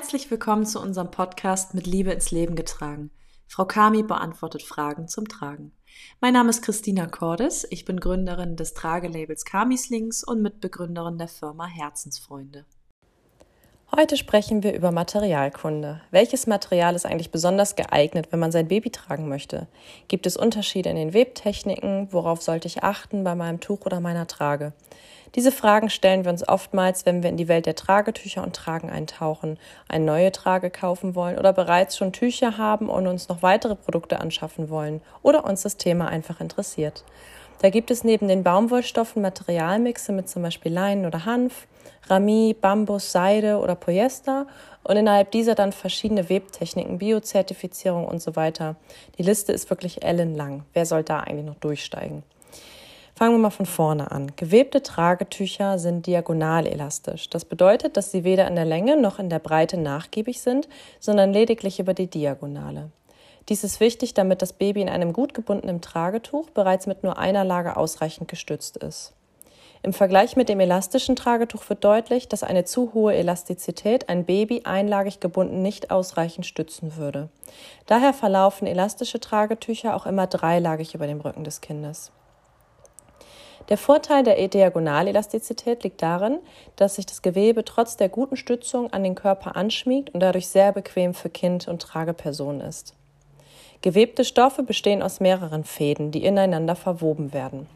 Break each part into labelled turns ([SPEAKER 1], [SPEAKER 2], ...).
[SPEAKER 1] Herzlich willkommen zu unserem Podcast mit Liebe ins Leben getragen. Frau Kami beantwortet Fragen zum Tragen. Mein Name ist Christina Cordes, ich bin Gründerin des Tragelabels Kamislings und Mitbegründerin der Firma Herzensfreunde.
[SPEAKER 2] Heute sprechen wir über Materialkunde. Welches Material ist eigentlich besonders geeignet, wenn man sein Baby tragen möchte? Gibt es Unterschiede in den Webtechniken? Worauf sollte ich achten bei meinem Tuch oder meiner Trage? Diese Fragen stellen wir uns oftmals, wenn wir in die Welt der Tragetücher und Tragen eintauchen, eine neue Trage kaufen wollen oder bereits schon Tücher haben und uns noch weitere Produkte anschaffen wollen oder uns das Thema einfach interessiert. Da gibt es neben den Baumwollstoffen Materialmixe mit zum Beispiel Leinen oder Hanf, Rami, Bambus, Seide oder Polyester und innerhalb dieser dann verschiedene Webtechniken, Biozertifizierung und so weiter. Die Liste ist wirklich ellenlang. Wer soll da eigentlich noch durchsteigen? Fangen wir mal von vorne an. Gewebte Tragetücher sind diagonal elastisch. Das bedeutet, dass sie weder in der Länge noch in der Breite nachgiebig sind, sondern lediglich über die Diagonale. Dies ist wichtig, damit das Baby in einem gut gebundenen Tragetuch bereits mit nur einer Lage ausreichend gestützt ist. Im Vergleich mit dem elastischen Tragetuch wird deutlich, dass eine zu hohe Elastizität ein Baby einlagig gebunden nicht ausreichend stützen würde. Daher verlaufen elastische Tragetücher auch immer dreilagig über dem Rücken des Kindes. Der Vorteil der Diagonalelastizität liegt darin, dass sich das Gewebe trotz der guten Stützung an den Körper anschmiegt und dadurch sehr bequem für Kind und Trageperson ist. Gewebte Stoffe bestehen aus mehreren Fäden, die ineinander verwoben werden.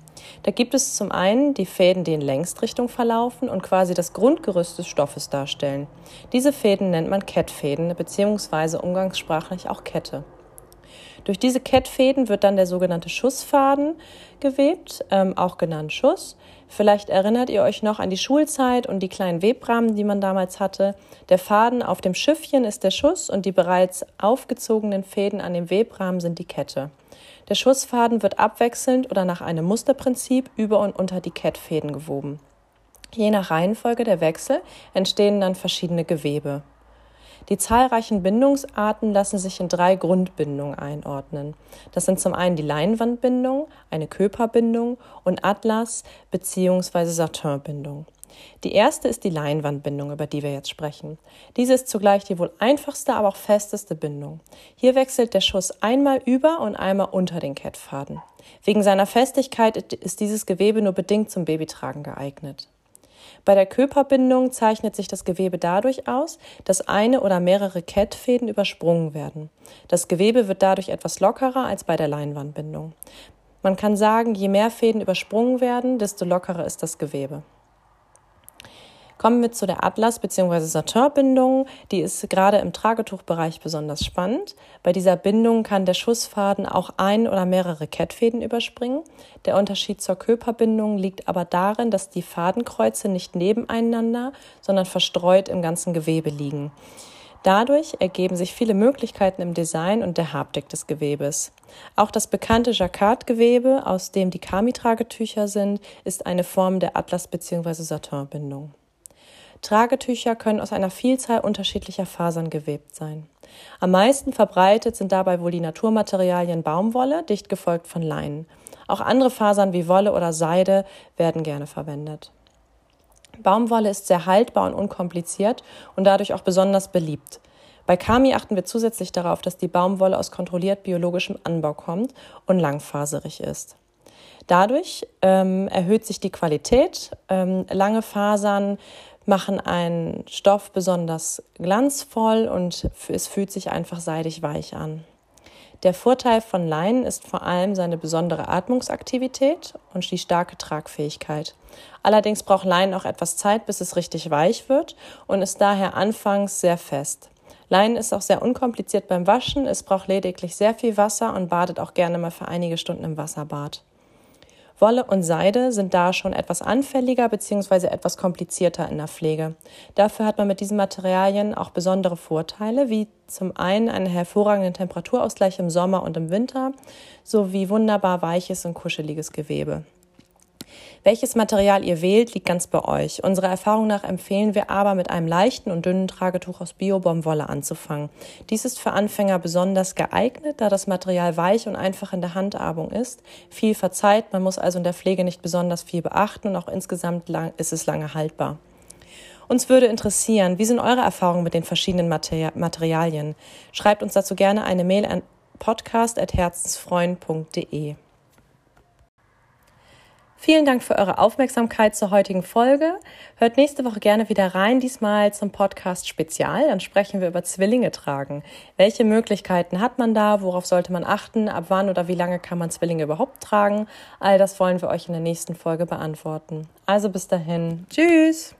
[SPEAKER 2] Da gibt es zum einen die Fäden, die in Längstrichtung verlaufen und quasi das Grundgerüst des Stoffes darstellen. Diese Fäden nennt man Kettfäden bzw. umgangssprachlich auch Kette. Durch diese Kettfäden wird dann der sogenannte Schussfaden gewebt, ähm, auch genannt Schuss. Vielleicht erinnert ihr euch noch an die Schulzeit und die kleinen Webrahmen, die man damals hatte. Der Faden auf dem Schiffchen ist der Schuss und die bereits aufgezogenen Fäden an dem Webrahmen sind die Kette. Der Schussfaden wird abwechselnd oder nach einem Musterprinzip über und unter die Kettfäden gewoben. Je nach Reihenfolge der Wechsel entstehen dann verschiedene Gewebe. Die zahlreichen Bindungsarten lassen sich in drei Grundbindungen einordnen. Das sind zum einen die Leinwandbindung, eine Köperbindung und Atlas- bzw. Satinbindung. Die erste ist die Leinwandbindung, über die wir jetzt sprechen. Diese ist zugleich die wohl einfachste, aber auch festeste Bindung. Hier wechselt der Schuss einmal über und einmal unter den Kettfaden. Wegen seiner Festigkeit ist dieses Gewebe nur bedingt zum Babytragen geeignet. Bei der Körperbindung zeichnet sich das Gewebe dadurch aus, dass eine oder mehrere Kettfäden übersprungen werden. Das Gewebe wird dadurch etwas lockerer als bei der Leinwandbindung. Man kann sagen, je mehr Fäden übersprungen werden, desto lockerer ist das Gewebe. Kommen wir zu der Atlas- bzw. Satin-Bindung. Die ist gerade im Tragetuchbereich besonders spannend. Bei dieser Bindung kann der Schussfaden auch ein oder mehrere Kettfäden überspringen. Der Unterschied zur Körperbindung liegt aber darin, dass die Fadenkreuze nicht nebeneinander, sondern verstreut im ganzen Gewebe liegen. Dadurch ergeben sich viele Möglichkeiten im Design und der Haptik des Gewebes. Auch das bekannte Jacquard-Gewebe, aus dem die Kami-Tragetücher sind, ist eine Form der Atlas- bzw. Satin-Bindung. Tragetücher können aus einer Vielzahl unterschiedlicher Fasern gewebt sein. Am meisten verbreitet sind dabei wohl die Naturmaterialien Baumwolle, dicht gefolgt von Leinen. Auch andere Fasern wie Wolle oder Seide werden gerne verwendet. Baumwolle ist sehr haltbar und unkompliziert und dadurch auch besonders beliebt. Bei Kami achten wir zusätzlich darauf, dass die Baumwolle aus kontrolliert biologischem Anbau kommt und langfaserig ist. Dadurch ähm, erhöht sich die Qualität. Ähm, lange Fasern machen einen Stoff besonders glanzvoll und es fühlt sich einfach seidig weich an. Der Vorteil von Leinen ist vor allem seine besondere Atmungsaktivität und die starke Tragfähigkeit. Allerdings braucht Leinen auch etwas Zeit, bis es richtig weich wird und ist daher anfangs sehr fest. Leinen ist auch sehr unkompliziert beim Waschen, es braucht lediglich sehr viel Wasser und badet auch gerne mal für einige Stunden im Wasserbad. Wolle und Seide sind da schon etwas anfälliger bzw. etwas komplizierter in der Pflege. Dafür hat man mit diesen Materialien auch besondere Vorteile, wie zum einen einen hervorragenden Temperaturausgleich im Sommer und im Winter sowie wunderbar weiches und kuscheliges Gewebe. Welches Material ihr wählt, liegt ganz bei euch. Unserer Erfahrung nach empfehlen wir aber, mit einem leichten und dünnen Tragetuch aus Bio-Baumwolle anzufangen. Dies ist für Anfänger besonders geeignet, da das Material weich und einfach in der Handhabung ist. Viel verzeiht, man muss also in der Pflege nicht besonders viel beachten und auch insgesamt ist es lange haltbar. Uns würde interessieren, wie sind eure Erfahrungen mit den verschiedenen Materialien? Schreibt uns dazu gerne eine Mail an podcast.herzensfreund.de. Vielen Dank für eure Aufmerksamkeit zur heutigen Folge. Hört nächste Woche gerne wieder rein, diesmal zum Podcast Spezial. Dann sprechen wir über Zwillinge tragen. Welche Möglichkeiten hat man da? Worauf sollte man achten? Ab wann oder wie lange kann man Zwillinge überhaupt tragen? All das wollen wir euch in der nächsten Folge beantworten. Also bis dahin. Tschüss!